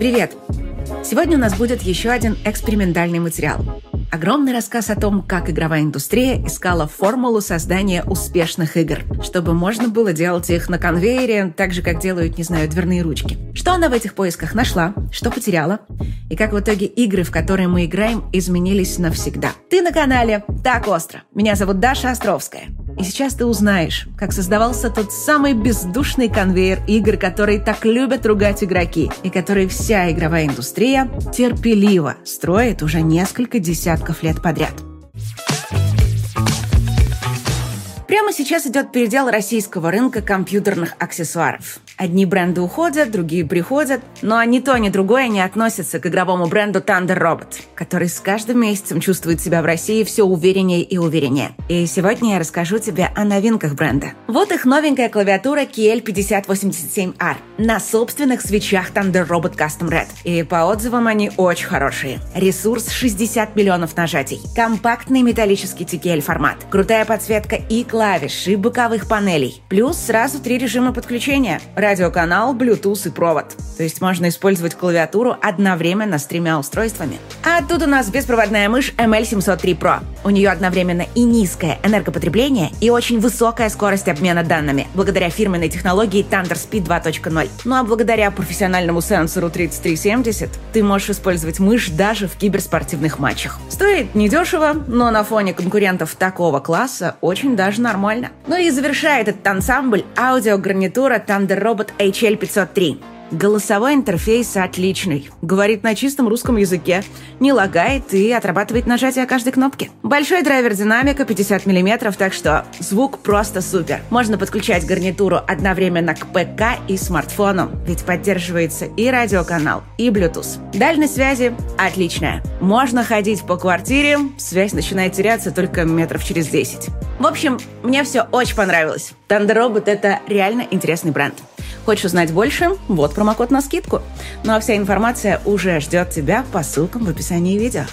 Привет! Сегодня у нас будет еще один экспериментальный материал. Огромный рассказ о том, как игровая индустрия искала формулу создания успешных игр, чтобы можно было делать их на конвейере, так же, как делают, не знаю, дверные ручки. Что она в этих поисках нашла, что потеряла, и как в итоге игры, в которые мы играем, изменились навсегда. Ты на канале «Так остро». Меня зовут Даша Островская. И сейчас ты узнаешь, как создавался тот самый бездушный конвейер игр, которые так любят ругать игроки, и которые вся игровая индустрия терпеливо строит уже несколько десятков лет подряд. Прямо сейчас идет передел российского рынка компьютерных аксессуаров. Одни бренды уходят, другие приходят, но ни то, ни другое не относятся к игровому бренду Thunder Robot, который с каждым месяцем чувствует себя в России все увереннее и увереннее. И сегодня я расскажу тебе о новинках бренда. Вот их новенькая клавиатура KL5087R на собственных свечах Thunder Robot Custom Red. И по отзывам они очень хорошие. Ресурс 60 миллионов нажатий, компактный металлический TKL формат, крутая подсветка и клавиш, и боковых панелей. Плюс сразу три режима подключения – радиоканал, Bluetooth и провод. То есть можно использовать клавиатуру одновременно с тремя устройствами. А тут у нас беспроводная мышь ML703 Pro. У нее одновременно и низкое энергопотребление, и очень высокая скорость обмена данными, благодаря фирменной технологии Thunder Speed 2.0. Ну а благодаря профессиональному сенсору 3370 ты можешь использовать мышь даже в киберспортивных матчах. Стоит недешево, но на фоне конкурентов такого класса очень даже нормально. Ну и завершает этот ансамбль аудиогарнитура Thunder Robot робот HL503. Голосовой интерфейс отличный. Говорит на чистом русском языке. Не лагает и отрабатывает нажатие каждой кнопки. Большой драйвер динамика 50 мм, так что звук просто супер. Можно подключать гарнитуру одновременно к ПК и смартфону, ведь поддерживается и радиоканал, и Bluetooth. Дальность связи отличная. Можно ходить по квартире, связь начинает теряться только метров через 10. В общем, мне все очень понравилось. Thunder Robot — это реально интересный бренд. Хочешь узнать больше? Вот промокод на скидку. Ну а вся информация уже ждет тебя по ссылкам в описании видео.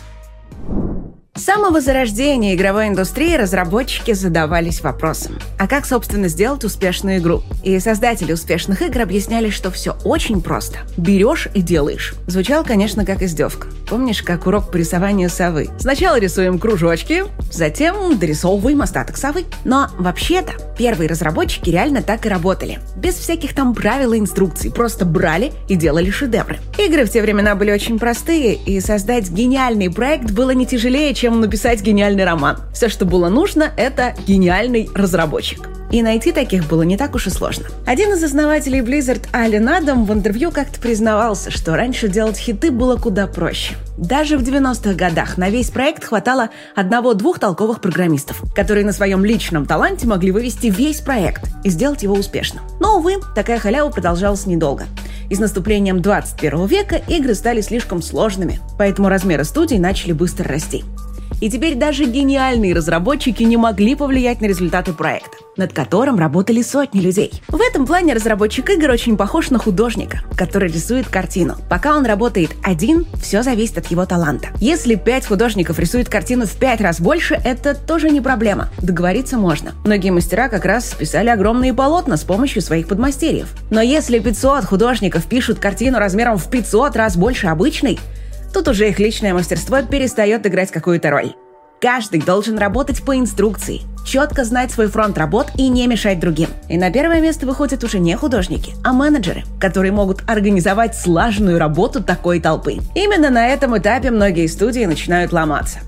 Самого зарождения игровой индустрии разработчики задавались вопросом, а как, собственно, сделать успешную игру? И создатели успешных игр объясняли, что все очень просто. Берешь и делаешь. Звучал, конечно, как издевка. Помнишь, как урок по рисованию совы? Сначала рисуем кружочки, затем дорисовываем остаток совы. Но вообще-то первые разработчики реально так и работали. Без всяких там правил и инструкций. Просто брали и делали шедевры. Игры в те времена были очень простые, и создать гениальный проект было не тяжелее, чем написать гениальный роман. Все, что было нужно, это гениальный разработчик. И найти таких было не так уж и сложно. Один из основателей Blizzard, Ален Адам, в интервью как-то признавался, что раньше делать хиты было куда проще. Даже в 90-х годах на весь проект хватало одного-двух толковых программистов, которые на своем личном таланте могли вывести весь проект и сделать его успешным. Но, увы, такая халява продолжалась недолго. И с наступлением 21 века игры стали слишком сложными, поэтому размеры студий начали быстро расти. И теперь даже гениальные разработчики не могли повлиять на результаты проекта, над которым работали сотни людей. В этом плане разработчик игр очень похож на художника, который рисует картину. Пока он работает один, все зависит от его таланта. Если пять художников рисуют картину в пять раз больше, это тоже не проблема. Договориться можно. Многие мастера как раз писали огромные полотна с помощью своих подмастерьев. Но если 500 художников пишут картину размером в 500 раз больше обычной, Тут уже их личное мастерство перестает играть какую-то роль. Каждый должен работать по инструкции, четко знать свой фронт работ и не мешать другим. И на первое место выходят уже не художники, а менеджеры, которые могут организовать слаженную работу такой толпы. Именно на этом этапе многие студии начинают ломаться.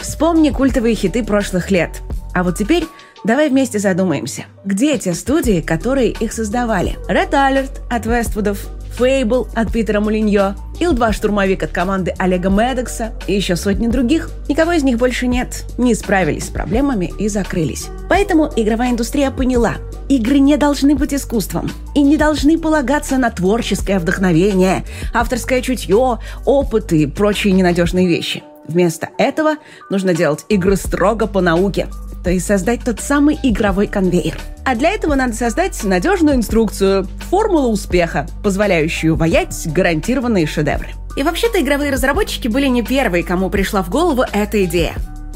Вспомни культовые хиты прошлых лет. А вот теперь давай вместе задумаемся, где те студии, которые их создавали? Red Alert от Вествудов, Фейбл от Питера Мулиньо, Ил-2 штурмовик от команды Олега Медекса и еще сотни других. Никого из них больше нет. Не справились с проблемами и закрылись. Поэтому игровая индустрия поняла, игры не должны быть искусством и не должны полагаться на творческое вдохновение, авторское чутье, опыт и прочие ненадежные вещи. Вместо этого нужно делать игры строго по науке, то есть создать тот самый игровой конвейер. А для этого надо создать надежную инструкцию, формулу успеха, позволяющую воять гарантированные шедевры. И вообще-то игровые разработчики были не первые, кому пришла в голову эта идея.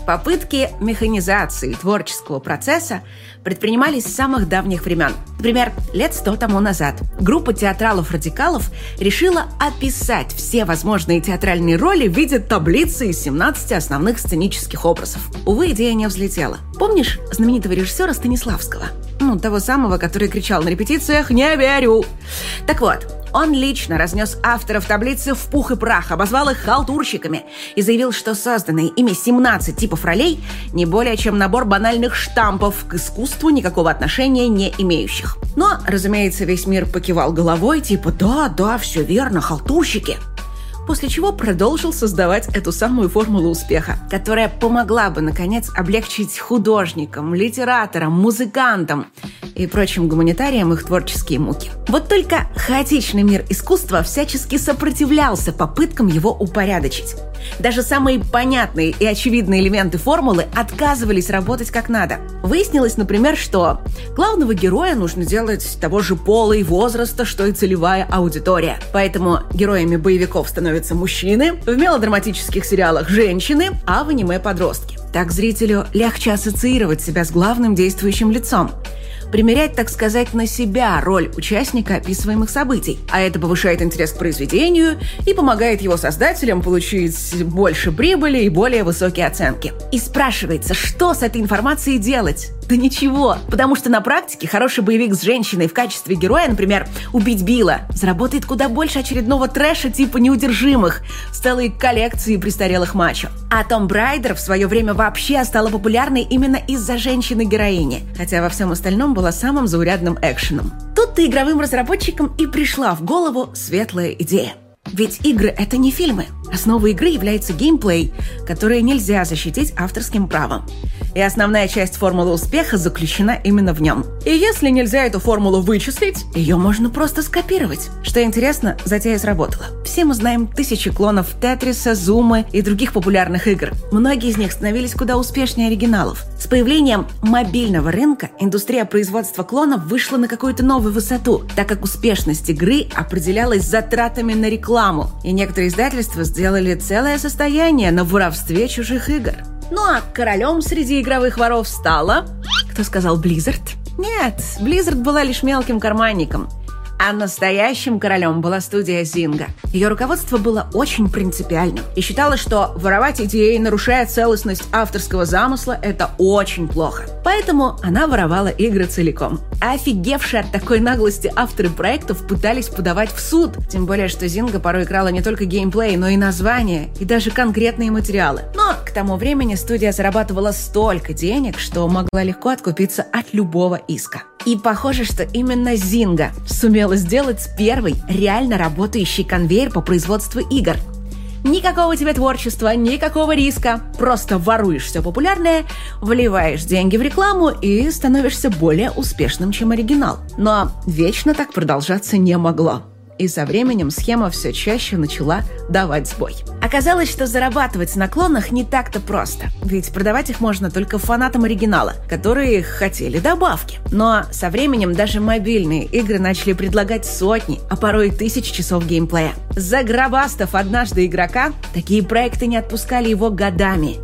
Попытки механизации творческого процесса предпринимались с самых давних времен. Например, лет сто тому назад группа театралов-радикалов решила описать все возможные театральные роли в виде таблицы из 17 основных сценических образов. Увы, идея не взлетела. Помнишь знаменитого режиссера Станиславского? Ну, того самого, который кричал на репетициях «Не верю!». Так вот, он лично разнес авторов таблицы в пух и прах, обозвал их халтурщиками и заявил, что созданные ими 17 типов ролей не более чем набор банальных штампов к искусству никакого отношения не имеющих. Но, разумеется, весь мир покивал головой, типа «Да, да, все верно, халтурщики» после чего продолжил создавать эту самую формулу успеха, которая помогла бы, наконец, облегчить художникам, литераторам, музыкантам и прочим гуманитариям их творческие муки. Вот только хаотичный мир искусства всячески сопротивлялся попыткам его упорядочить. Даже самые понятные и очевидные элементы формулы отказывались работать как надо. Выяснилось, например, что главного героя нужно делать того же пола и возраста, что и целевая аудитория. Поэтому героями боевиков становятся мужчины, в мелодраматических сериалах – женщины, а в аниме – подростки. Так зрителю легче ассоциировать себя с главным действующим лицом примерять, так сказать, на себя роль участника описываемых событий. А это повышает интерес к произведению и помогает его создателям получить больше прибыли и более высокие оценки. И спрашивается, что с этой информацией делать? Да ничего, потому что на практике хороший боевик с женщиной в качестве героя, например, «Убить Билла», заработает куда больше очередного трэша типа «Неудержимых» с целой коллекцией престарелых мачо. А Том Брайдер в свое время вообще стала популярной именно из-за женщины-героини, хотя во всем остальном была самым заурядным экшеном. Тут-то игровым разработчикам и пришла в голову светлая идея. Ведь игры — это не фильмы. Основой игры является геймплей, который нельзя защитить авторским правом и основная часть формулы успеха заключена именно в нем. И если нельзя эту формулу вычислить, ее можно просто скопировать. Что интересно, затея сработала. Все мы знаем тысячи клонов Тетриса, Зума и других популярных игр. Многие из них становились куда успешнее оригиналов. С появлением мобильного рынка индустрия производства клонов вышла на какую-то новую высоту, так как успешность игры определялась затратами на рекламу. И некоторые издательства сделали целое состояние на воровстве чужих игр. Ну а королем среди игровых воров стала... Кто сказал Blizzard? Нет, Blizzard была лишь мелким карманником. А настоящим королем была студия Зинга. Ее руководство было очень принципиальным и считало, что воровать идеи, нарушая целостность авторского замысла, это очень плохо. Поэтому она воровала игры целиком. Офигевшие от такой наглости авторы проектов пытались подавать в суд. Тем более, что Зинга порой играла не только геймплей, но и названия, и даже конкретные материалы. Но к тому времени студия зарабатывала столько денег, что могла легко откупиться от любого иска. И похоже, что именно Зинга сумела сделать первый реально работающий конвейер по производству игр. Никакого тебе творчества, никакого риска. Просто воруешь все популярное, вливаешь деньги в рекламу и становишься более успешным, чем оригинал. Но вечно так продолжаться не могло и со временем схема все чаще начала давать сбой. Оказалось, что зарабатывать на клонах не так-то просто, ведь продавать их можно только фанатам оригинала, которые хотели добавки. Но со временем даже мобильные игры начали предлагать сотни, а порой тысячи часов геймплея. Загробастав однажды игрока, такие проекты не отпускали его годами.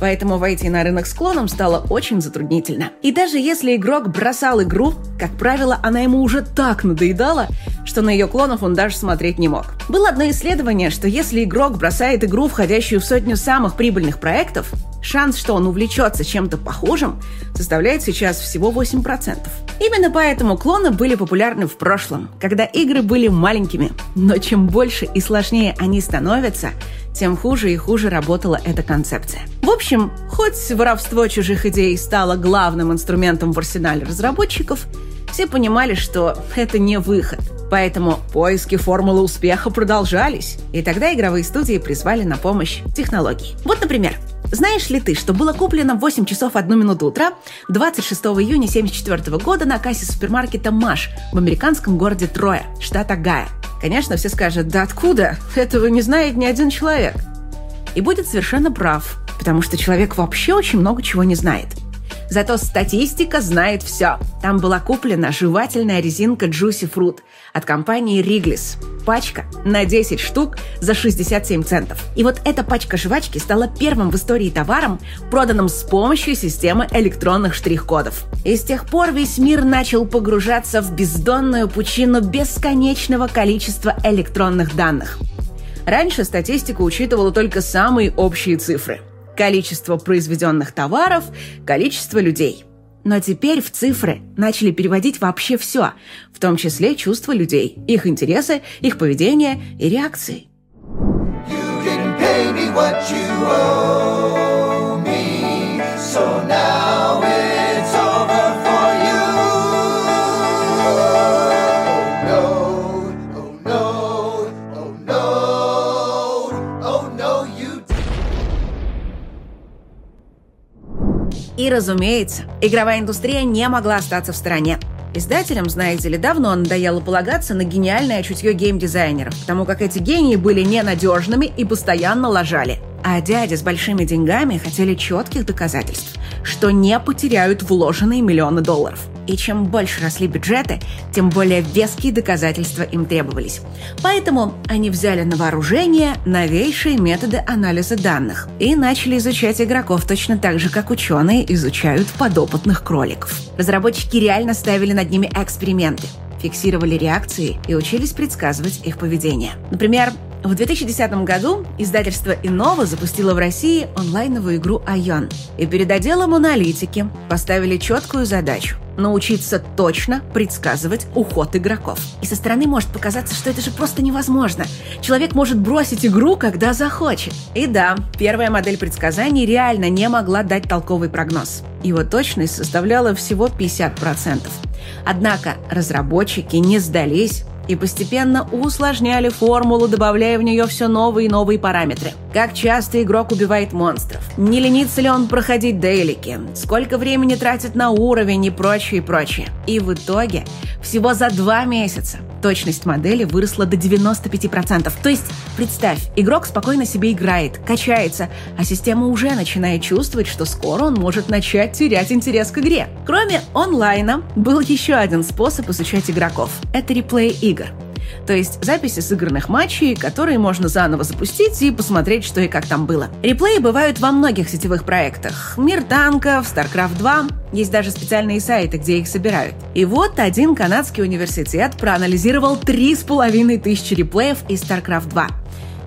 Поэтому войти на рынок с клоном стало очень затруднительно. И даже если игрок бросал игру, как правило, она ему уже так надоедала, что на ее клонов он даже смотреть не мог. Было одно исследование, что если игрок бросает игру, входящую в сотню самых прибыльных проектов, шанс, что он увлечется чем-то похожим, составляет сейчас всего 8%. Именно поэтому клоны были популярны в прошлом, когда игры были маленькими. Но чем больше и сложнее они становятся, тем хуже и хуже работала эта концепция. В общем, хоть воровство чужих идей стало главным инструментом в арсенале разработчиков, все понимали, что это не выход. Поэтому поиски формулы успеха продолжались, и тогда игровые студии призвали на помощь технологии. Вот, например, знаешь ли ты, что было куплено в 8 часов 1 минуту утра 26 июня 1974 года на кассе супермаркета «Маш» в американском городе Троя, штат Огайо? Конечно, все скажут, да откуда? Этого не знает ни один человек. И будет совершенно прав, потому что человек вообще очень много чего не знает – Зато статистика знает все. Там была куплена жевательная резинка Juicy Fruit от компании Wrigley's. Пачка на 10 штук за 67 центов. И вот эта пачка жвачки стала первым в истории товаром, проданным с помощью системы электронных штрих-кодов. И с тех пор весь мир начал погружаться в бездонную пучину бесконечного количества электронных данных. Раньше статистика учитывала только самые общие цифры. Количество произведенных товаров, количество людей. Но теперь в цифры начали переводить вообще все, в том числе чувства людей, их интересы, их поведение и реакции. И, разумеется, игровая индустрия не могла остаться в стороне. Издателям, знаете ли, давно надоело полагаться на гениальное чутье геймдизайнеров, потому как эти гении были ненадежными и постоянно лажали. А дяди с большими деньгами хотели четких доказательств, что не потеряют вложенные миллионы долларов – и чем больше росли бюджеты, тем более веские доказательства им требовались. Поэтому они взяли на вооружение новейшие методы анализа данных и начали изучать игроков точно так же, как ученые изучают подопытных кроликов. Разработчики реально ставили над ними эксперименты фиксировали реакции и учились предсказывать их поведение. Например, в 2010 году издательство Innova запустило в России онлайновую игру Айон. И перед отделом аналитики поставили четкую задачу – научиться точно предсказывать уход игроков. И со стороны может показаться, что это же просто невозможно. Человек может бросить игру, когда захочет. И да, первая модель предсказаний реально не могла дать толковый прогноз. Его точность составляла всего 50%. Однако разработчики не сдались и постепенно усложняли формулу, добавляя в нее все новые и новые параметры. Как часто игрок убивает монстров, не ленится ли он проходить дейлики, сколько времени тратит на уровень и прочее, и прочее. И в итоге всего за два месяца точность модели выросла до 95%. То есть, представь, игрок спокойно себе играет, качается, а система уже начинает чувствовать, что скоро он может начать терять интерес к игре. Кроме онлайна, был еще один способ изучать игроков. Это реплей игр то есть записи сыгранных матчей, которые можно заново запустить и посмотреть, что и как там было. Реплеи бывают во многих сетевых проектах. Мир танков, StarCraft 2, есть даже специальные сайты, где их собирают. И вот один канадский университет проанализировал 3,5 тысячи реплеев из StarCraft 2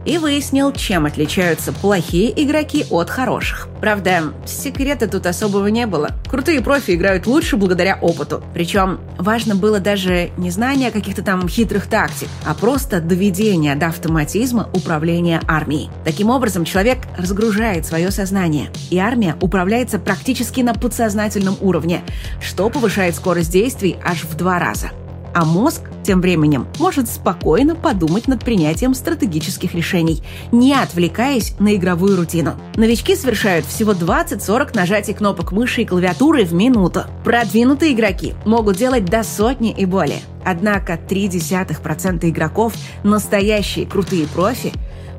и выяснил, чем отличаются плохие игроки от хороших. Правда, секрета тут особого не было. Крутые профи играют лучше благодаря опыту. Причем важно было даже не знание каких-то там хитрых тактик, а просто доведение до автоматизма управления армией. Таким образом, человек разгружает свое сознание, и армия управляется практически на подсознательном уровне, что повышает скорость действий аж в два раза а мозг тем временем может спокойно подумать над принятием стратегических решений, не отвлекаясь на игровую рутину. Новички совершают всего 20-40 нажатий кнопок мыши и клавиатуры в минуту. Продвинутые игроки могут делать до сотни и более. Однако 0,3% игроков, настоящие крутые профи,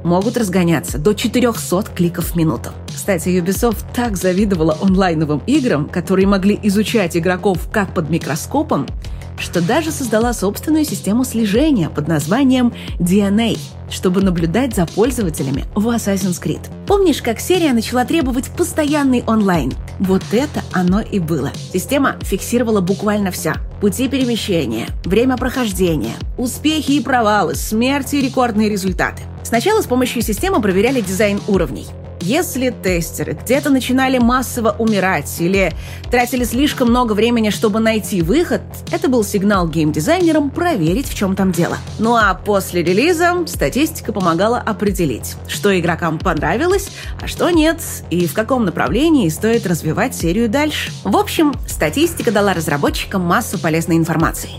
могут разгоняться до 400 кликов в минуту. Кстати, Ubisoft так завидовала онлайновым играм, которые могли изучать игроков как под микроскопом, что даже создала собственную систему слежения под названием DNA, чтобы наблюдать за пользователями в Assassin's Creed. Помнишь, как серия начала требовать постоянный онлайн? Вот это оно и было. Система фиксировала буквально все. Пути перемещения, время прохождения, успехи и провалы, смерти и рекордные результаты. Сначала с помощью системы проверяли дизайн уровней. Если тестеры где-то начинали массово умирать или тратили слишком много времени, чтобы найти выход, это был сигнал геймдизайнерам проверить, в чем там дело. Ну а после релиза статистика помогала определить, что игрокам понравилось, а что нет, и в каком направлении стоит развивать серию дальше. В общем, статистика дала разработчикам массу полезной информации.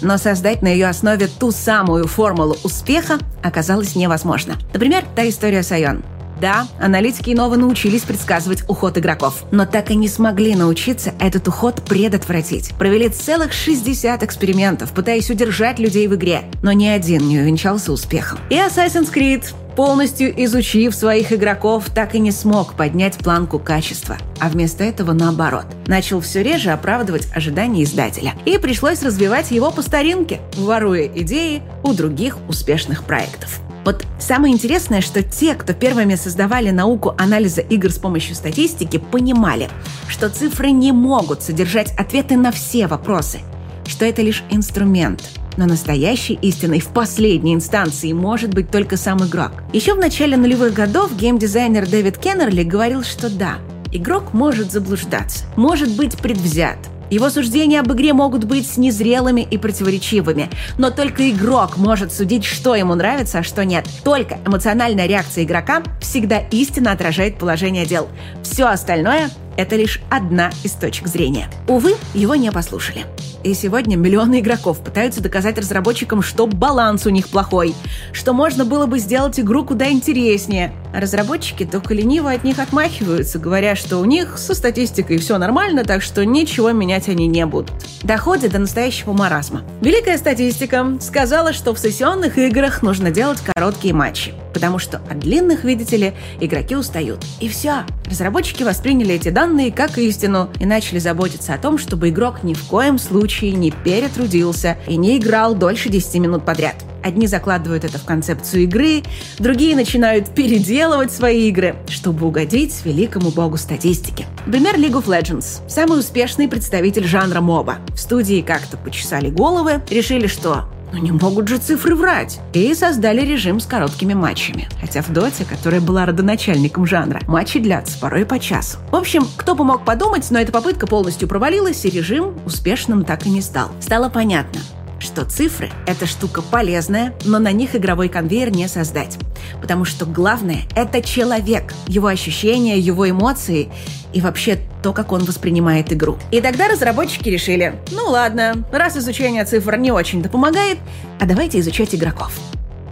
Но создать на ее основе ту самую формулу успеха оказалось невозможно. Например, та история с Айон. Да, аналитики Инова научились предсказывать уход игроков, но так и не смогли научиться этот уход предотвратить. Провели целых 60 экспериментов, пытаясь удержать людей в игре, но ни один не увенчался успехом. И Assassin's Creed полностью изучив своих игроков, так и не смог поднять планку качества, а вместо этого наоборот. Начал все реже оправдывать ожидания издателя. И пришлось развивать его по старинке, воруя идеи у других успешных проектов. Вот самое интересное, что те, кто первыми создавали науку анализа игр с помощью статистики, понимали, что цифры не могут содержать ответы на все вопросы, что это лишь инструмент, но настоящей истиной в последней инстанции может быть только сам игрок. Еще в начале нулевых годов геймдизайнер Дэвид Кеннерли говорил, что да, игрок может заблуждаться, может быть предвзят, его суждения об игре могут быть незрелыми и противоречивыми, но только игрок может судить, что ему нравится, а что нет. Только эмоциональная реакция игрока всегда истинно отражает положение дел. Все остальное – это лишь одна из точек зрения. Увы, его не послушали. И сегодня миллионы игроков пытаются доказать разработчикам, что баланс у них плохой, что можно было бы сделать игру куда интереснее. А разработчики только лениво от них отмахиваются, говоря, что у них со статистикой все нормально, так что ничего менять они не будут. Доходит до настоящего маразма. Великая статистика сказала, что в сессионных играх нужно делать короткие матчи, потому что от длинных, видите ли, игроки устают. И все. Разработчики восприняли эти данные как истину и начали заботиться о том, чтобы игрок ни в коем случае не перетрудился и не играл дольше 10 минут подряд. Одни закладывают это в концепцию игры, другие начинают переделывать свои игры, чтобы угодить великому богу статистики. Например, League of Legends. Самый успешный представитель жанра моба. В студии как-то почесали головы, решили, что но не могут же цифры врать. И создали режим с короткими матчами. Хотя в Доте, которая была родоначальником жанра, матчи длятся порой по часу. В общем, кто бы мог подумать, но эта попытка полностью провалилась, и режим успешным так и не стал. Стало понятно, что цифры – это штука полезная, но на них игровой конвейер не создать. Потому что главное – это человек, его ощущения, его эмоции и вообще то, как он воспринимает игру. И тогда разработчики решили, ну ладно, раз изучение цифр не очень-то помогает, а давайте изучать игроков.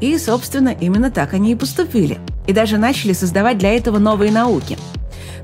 И, собственно, именно так они и поступили. И даже начали создавать для этого новые науки –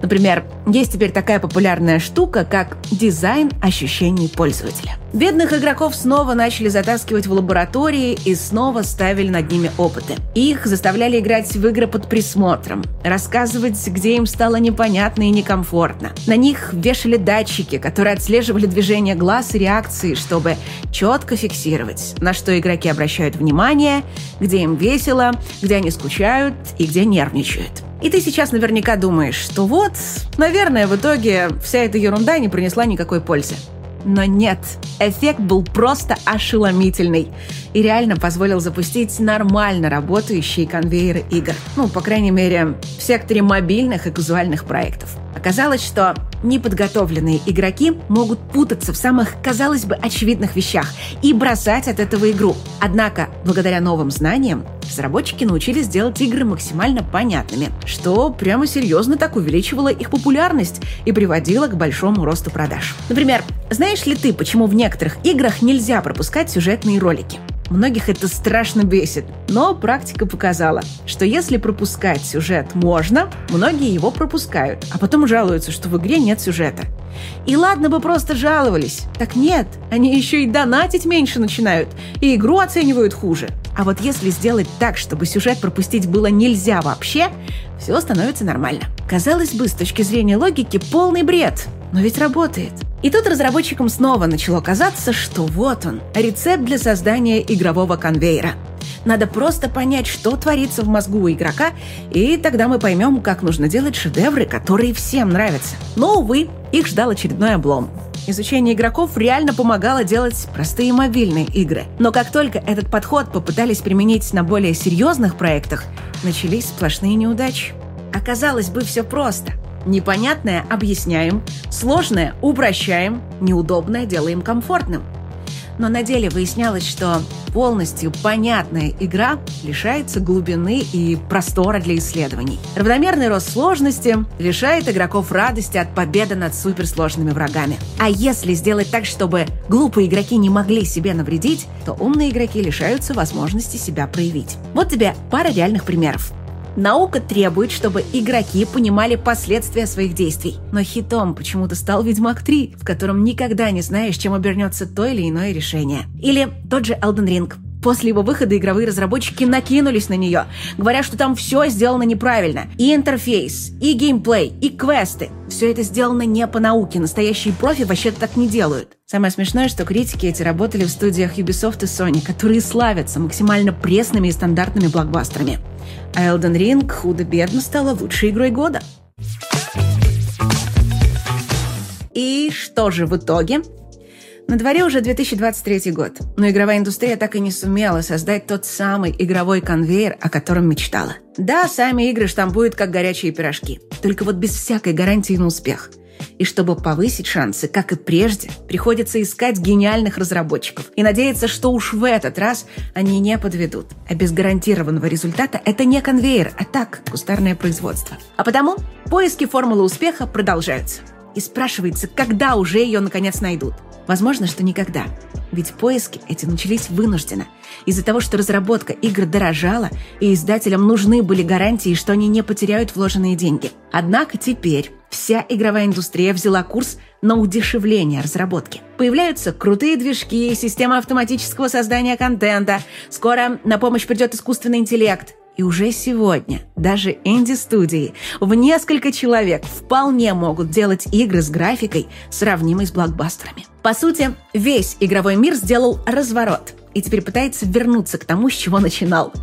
Например, есть теперь такая популярная штука, как дизайн ощущений пользователя. Бедных игроков снова начали затаскивать в лаборатории и снова ставили над ними опыты. Их заставляли играть в игры под присмотром, рассказывать, где им стало непонятно и некомфортно. На них вешали датчики, которые отслеживали движение глаз и реакции, чтобы четко фиксировать, на что игроки обращают внимание, где им весело, где они скучают и где нервничают. И ты сейчас наверняка думаешь, что вот, наверное, в итоге вся эта ерунда не принесла никакой пользы. Но нет, эффект был просто ошеломительный и реально позволил запустить нормально работающие конвейеры игр. Ну, по крайней мере, в секторе мобильных и казуальных проектов. Оказалось, что неподготовленные игроки могут путаться в самых, казалось бы, очевидных вещах и бросать от этого игру. Однако, благодаря новым знаниям, разработчики научились делать игры максимально понятными, что прямо серьезно так увеличивало их популярность и приводило к большому росту продаж. Например, знаешь ли ты, почему в некоторых играх нельзя пропускать сюжетные ролики? Многих это страшно бесит. Но практика показала, что если пропускать сюжет можно, многие его пропускают, а потом жалуются, что в игре нет сюжета. И ладно бы просто жаловались. Так нет, они еще и донатить меньше начинают, и игру оценивают хуже. А вот если сделать так, чтобы сюжет пропустить было нельзя вообще, все становится нормально. Казалось бы, с точки зрения логики, полный бред. Но ведь работает. И тут разработчикам снова начало казаться, что вот он, рецепт для создания игрового конвейера. Надо просто понять, что творится в мозгу у игрока, и тогда мы поймем, как нужно делать шедевры, которые всем нравятся. Но, увы, их ждал очередной облом. Изучение игроков реально помогало делать простые мобильные игры. Но как только этот подход попытались применить на более серьезных проектах, начались сплошные неудачи. Оказалось бы, все просто. Непонятное объясняем, сложное упрощаем, неудобное делаем комфортным. Но на деле выяснялось, что полностью понятная игра лишается глубины и простора для исследований. Равномерный рост сложности лишает игроков радости от победы над суперсложными врагами. А если сделать так, чтобы глупые игроки не могли себе навредить, то умные игроки лишаются возможности себя проявить. Вот тебе пара реальных примеров. Наука требует, чтобы игроки понимали последствия своих действий. Но хитом почему-то стал Ведьмак 3, в котором никогда не знаешь, чем обернется то или иное решение. Или тот же Elden Ring. После его выхода игровые разработчики накинулись на нее, говоря, что там все сделано неправильно. И интерфейс, и геймплей, и квесты. Все это сделано не по науке, настоящие профи вообще так не делают. Самое смешное, что критики эти работали в студиях Ubisoft и Sony, которые славятся максимально пресными и стандартными блокбастерами. А Elden Ring худо-бедно стала лучшей игрой года. И что же в итоге? На дворе уже 2023 год, но игровая индустрия так и не сумела создать тот самый игровой конвейер, о котором мечтала. Да, сами игры штампуют как горячие пирожки, только вот без всякой гарантии на успех. И чтобы повысить шансы, как и прежде, приходится искать гениальных разработчиков и надеяться, что уж в этот раз они не подведут. А без гарантированного результата это не конвейер, а так, кустарное производство. А потому поиски формулы успеха продолжаются. И спрашивается, когда уже ее наконец найдут. Возможно, что никогда. Ведь поиски эти начались вынужденно. Из-за того, что разработка игр дорожала, и издателям нужны были гарантии, что они не потеряют вложенные деньги. Однако теперь вся игровая индустрия взяла курс на удешевление разработки. Появляются крутые движки, система автоматического создания контента. Скоро на помощь придет искусственный интеллект. И уже сегодня даже инди-студии в несколько человек вполне могут делать игры с графикой, сравнимой с блокбастерами. По сути, весь игровой мир сделал разворот и теперь пытается вернуться к тому, с чего начинал –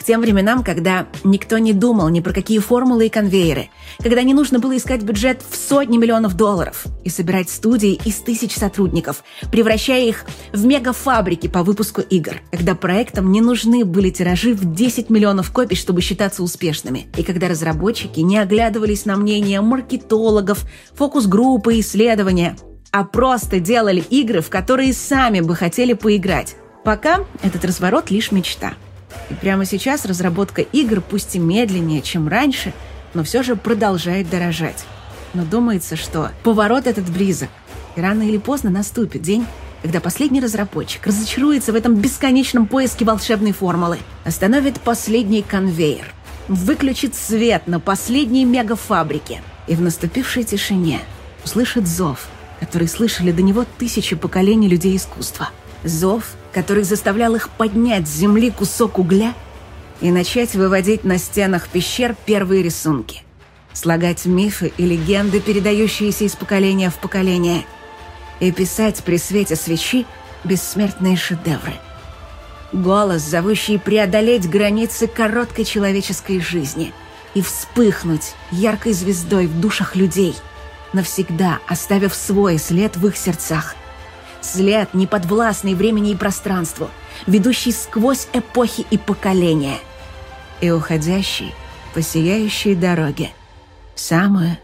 к тем временам, когда никто не думал ни про какие формулы и конвейеры, когда не нужно было искать бюджет в сотни миллионов долларов и собирать студии из тысяч сотрудников, превращая их в мегафабрики по выпуску игр, когда проектам не нужны были тиражи в 10 миллионов копий, чтобы считаться успешными, и когда разработчики не оглядывались на мнение маркетологов, фокус-группы, исследования, а просто делали игры, в которые сами бы хотели поиграть. Пока этот разворот лишь мечта – и прямо сейчас разработка игр, пусть и медленнее, чем раньше, но все же продолжает дорожать. Но думается, что поворот этот близок. И рано или поздно наступит день, когда последний разработчик разочаруется в этом бесконечном поиске волшебной формулы, остановит последний конвейер, выключит свет на последней мегафабрике и в наступившей тишине услышит зов, который слышали до него тысячи поколений людей искусства. Зов, который заставлял их поднять с земли кусок угля и начать выводить на стенах пещер первые рисунки, слагать мифы и легенды, передающиеся из поколения в поколение, и писать при свете свечи бессмертные шедевры. Голос, зовущий преодолеть границы короткой человеческой жизни и вспыхнуть яркой звездой в душах людей, навсегда оставив свой след в их сердцах След, неподвластный времени и пространству, ведущий сквозь эпохи и поколения. И уходящий по сияющей дороге. Самую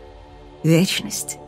вечность.